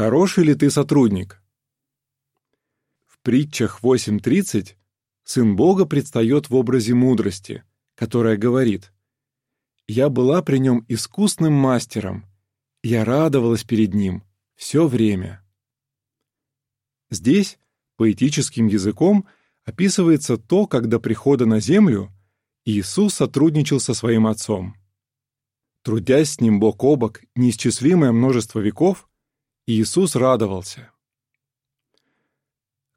Хороший ли ты сотрудник? В притчах 8.30 Сын Бога предстает в образе мудрости, которая говорит «Я была при нем искусным мастером, я радовалась перед ним все время». Здесь поэтическим языком описывается то, как до прихода на землю Иисус сотрудничал со своим Отцом. Трудясь с Ним бок о бок неисчислимое множество веков, Иисус радовался.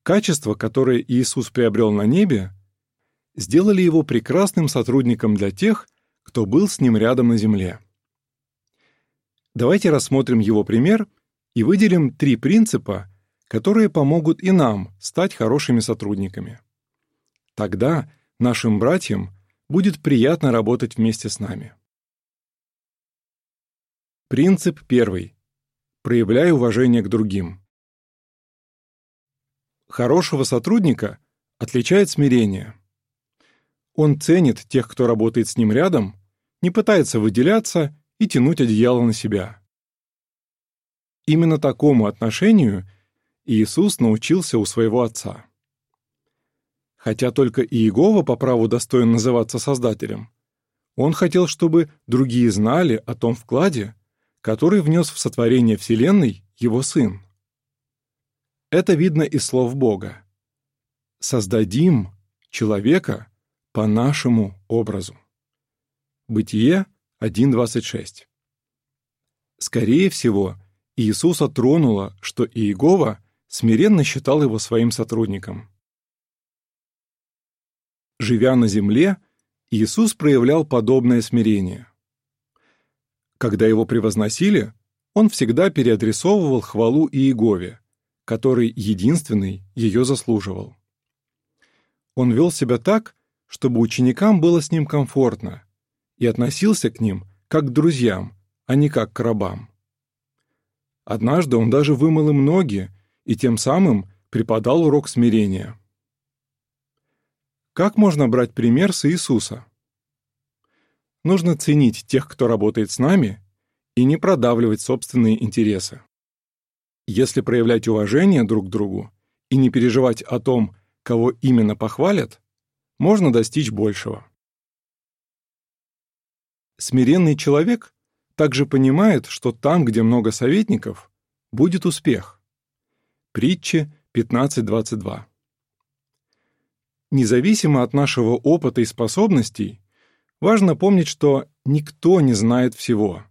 Качества, которые Иисус приобрел на небе, сделали его прекрасным сотрудником для тех, кто был с ним рядом на земле. Давайте рассмотрим его пример и выделим три принципа, которые помогут и нам стать хорошими сотрудниками. Тогда нашим братьям будет приятно работать вместе с нами. Принцип первый. Проявляй уважение к другим. Хорошего сотрудника отличает смирение. Он ценит тех, кто работает с ним рядом, не пытается выделяться и тянуть одеяло на себя. Именно такому отношению Иисус научился у своего Отца. Хотя только Иегова по праву достоин называться Создателем, он хотел, чтобы другие знали о том вкладе, который внес в сотворение Вселенной его Сын. Это видно из слов Бога. «Создадим человека по нашему образу». Бытие 1.26. Скорее всего, Иисуса тронуло, что Иегова смиренно считал его своим сотрудником. Живя на земле, Иисус проявлял подобное смирение. Когда его превозносили, он всегда переадресовывал хвалу Иегове, который единственный ее заслуживал. Он вел себя так, чтобы ученикам было с ним комфортно, и относился к ним как к друзьям, а не как к рабам. Однажды он даже вымыл им ноги и тем самым преподал урок смирения. Как можно брать пример с Иисуса? Нужно ценить тех, кто работает с нами, и не продавливать собственные интересы. Если проявлять уважение друг к другу и не переживать о том, кого именно похвалят, можно достичь большего. Смиренный человек также понимает, что там, где много советников, будет успех. Притчи 15.22. Независимо от нашего опыта и способностей, важно помнить, что никто не знает всего.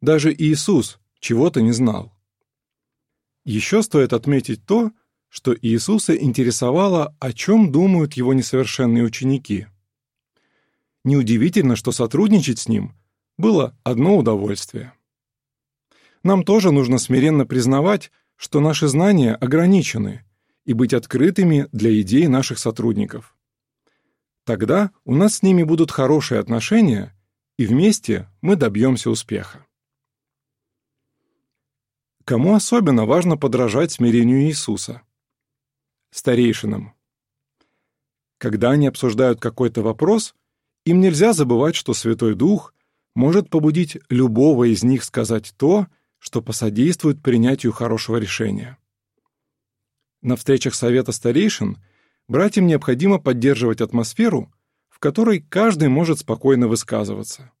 Даже Иисус чего-то не знал. Еще стоит отметить то, что Иисуса интересовало, о чем думают его несовершенные ученики. Неудивительно, что сотрудничать с ним было одно удовольствие. Нам тоже нужно смиренно признавать, что наши знания ограничены, и быть открытыми для идей наших сотрудников. Тогда у нас с ними будут хорошие отношения, и вместе мы добьемся успеха. Кому особенно важно подражать смирению Иисуса? Старейшинам. Когда они обсуждают какой-то вопрос, им нельзя забывать, что Святой Дух может побудить любого из них сказать то, что посодействует принятию хорошего решения. На встречах Совета Старейшин братьям необходимо поддерживать атмосферу, в которой каждый может спокойно высказываться.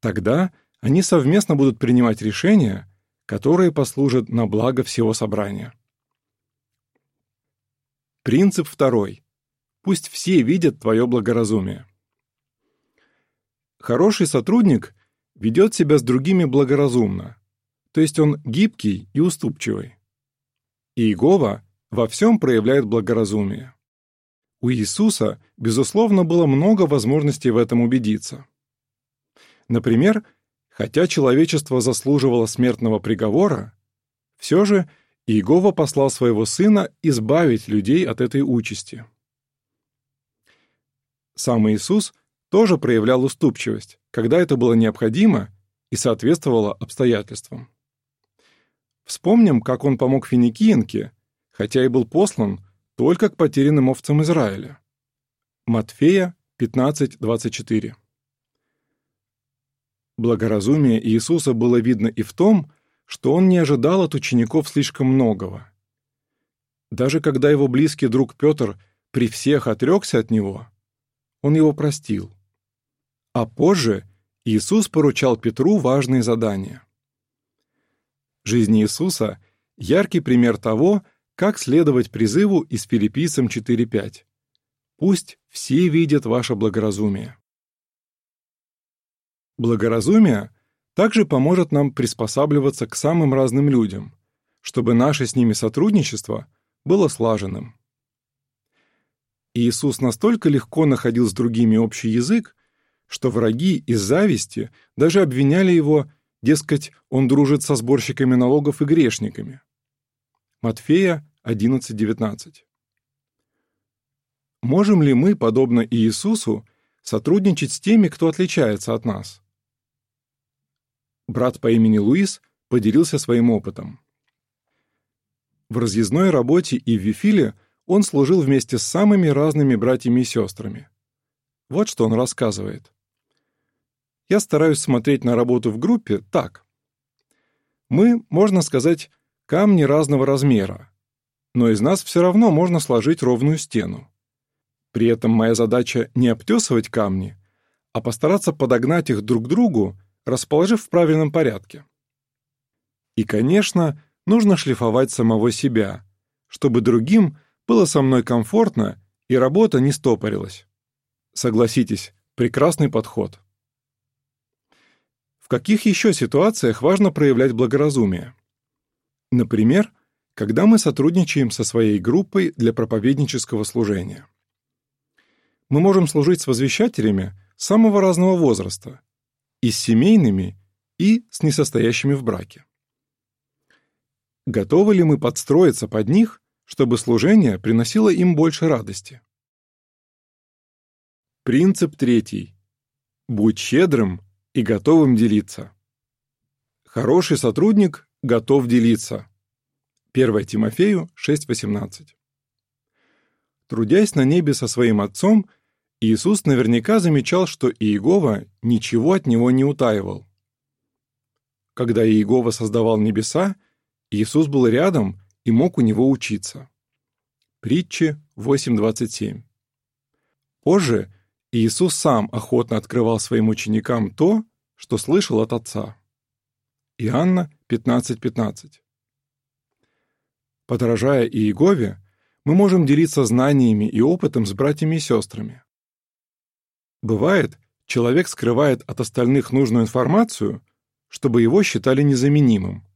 Тогда они совместно будут принимать решения, которые послужат на благо всего собрания. Принцип второй. Пусть все видят твое благоразумие. Хороший сотрудник ведет себя с другими благоразумно, то есть он гибкий и уступчивый. Иегова во всем проявляет благоразумие. У Иисуса, безусловно, было много возможностей в этом убедиться. Например, Хотя человечество заслуживало смертного приговора, все же Иегова послал своего сына избавить людей от этой участи. Сам Иисус тоже проявлял уступчивость, когда это было необходимо и соответствовало обстоятельствам. Вспомним, как он помог финикиенке, хотя и был послан только к потерянным овцам Израиля. Матфея 15:24. Благоразумие Иисуса было видно и в том, что он не ожидал от учеников слишком многого. Даже когда его близкий друг Петр при всех отрекся от него, он его простил. А позже Иисус поручал Петру важные задания. Жизнь Иисуса — яркий пример того, как следовать призыву из Филиппийцам 4.5. «Пусть все видят ваше благоразумие». Благоразумие также поможет нам приспосабливаться к самым разным людям, чтобы наше с ними сотрудничество было слаженным. Иисус настолько легко находил с другими общий язык, что враги из зависти даже обвиняли его, дескать, он дружит со сборщиками налогов и грешниками. Матфея 11.19 Можем ли мы, подобно Иисусу, сотрудничать с теми, кто отличается от нас? Брат по имени Луис поделился своим опытом. В разъездной работе и в Вифиле он служил вместе с самыми разными братьями и сестрами. Вот что он рассказывает. Я стараюсь смотреть на работу в группе так. Мы, можно сказать, камни разного размера, но из нас все равно можно сложить ровную стену. При этом моя задача не обтесывать камни, а постараться подогнать их друг к другу, расположив в правильном порядке. И, конечно, нужно шлифовать самого себя, чтобы другим было со мной комфортно и работа не стопорилась. Согласитесь, прекрасный подход каких еще ситуациях важно проявлять благоразумие? Например, когда мы сотрудничаем со своей группой для проповеднического служения. Мы можем служить с возвещателями самого разного возраста, и с семейными, и с несостоящими в браке. Готовы ли мы подстроиться под них, чтобы служение приносило им больше радости? Принцип третий. Будь щедрым и готовым делиться. Хороший сотрудник готов делиться. 1 Тимофею 6.18 Трудясь на небе со своим отцом, Иисус наверняка замечал, что Иегова ничего от него не утаивал. Когда Иегова создавал небеса, Иисус был рядом и мог у него учиться. Притчи 8.27 Позже Иисус сам охотно открывал своим ученикам то, что слышал от Отца. Иоанна 15.15 15. Подражая Иегове, мы можем делиться знаниями и опытом с братьями и сестрами. Бывает, человек скрывает от остальных нужную информацию, чтобы его считали незаменимым.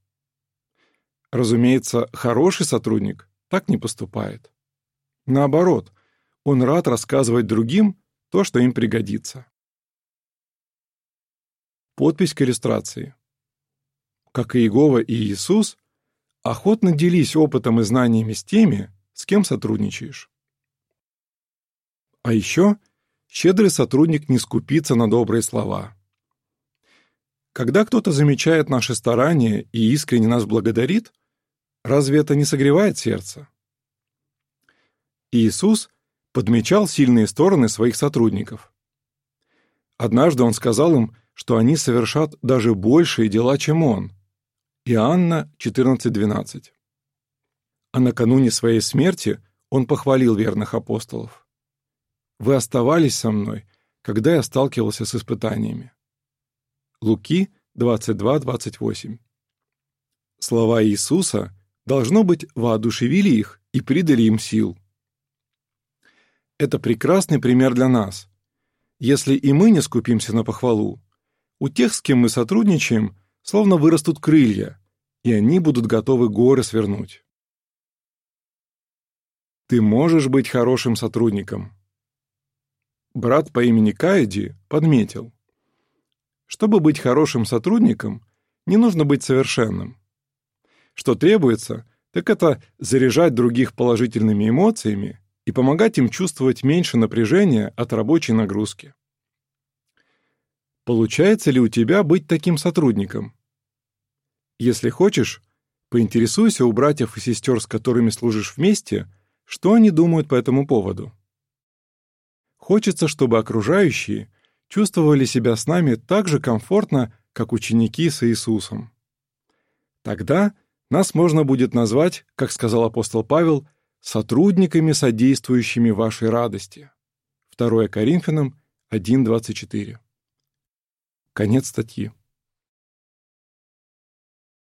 Разумеется, хороший сотрудник так не поступает. Наоборот, он рад рассказывать другим то, что им пригодится. Подпись к иллюстрации. Как и Иегова и Иисус, охотно делись опытом и знаниями с теми, с кем сотрудничаешь. А еще щедрый сотрудник не скупится на добрые слова. Когда кто-то замечает наши старания и искренне нас благодарит, разве это не согревает сердце? Иисус подмечал сильные стороны своих сотрудников. Однажды он сказал им, что они совершат даже большие дела, чем он. Иоанна 14.12. А накануне своей смерти он похвалил верных апостолов. «Вы оставались со мной, когда я сталкивался с испытаниями». Луки 22.28. Слова Иисуса, должно быть, воодушевили их и придали им сил. Это прекрасный пример для нас. Если и мы не скупимся на похвалу, у тех, с кем мы сотрудничаем, словно вырастут крылья, и они будут готовы горы свернуть. Ты можешь быть хорошим сотрудником. Брат по имени Кайди подметил. Чтобы быть хорошим сотрудником, не нужно быть совершенным. Что требуется, так это заряжать других положительными эмоциями и помогать им чувствовать меньше напряжения от рабочей нагрузки. Получается ли у тебя быть таким сотрудником? Если хочешь, поинтересуйся у братьев и сестер, с которыми служишь вместе, что они думают по этому поводу. Хочется, чтобы окружающие чувствовали себя с нами так же комфортно, как ученики с Иисусом. Тогда нас можно будет назвать, как сказал апостол Павел, сотрудниками, содействующими вашей радости. 2 Коринфянам 1.24. Конец статьи.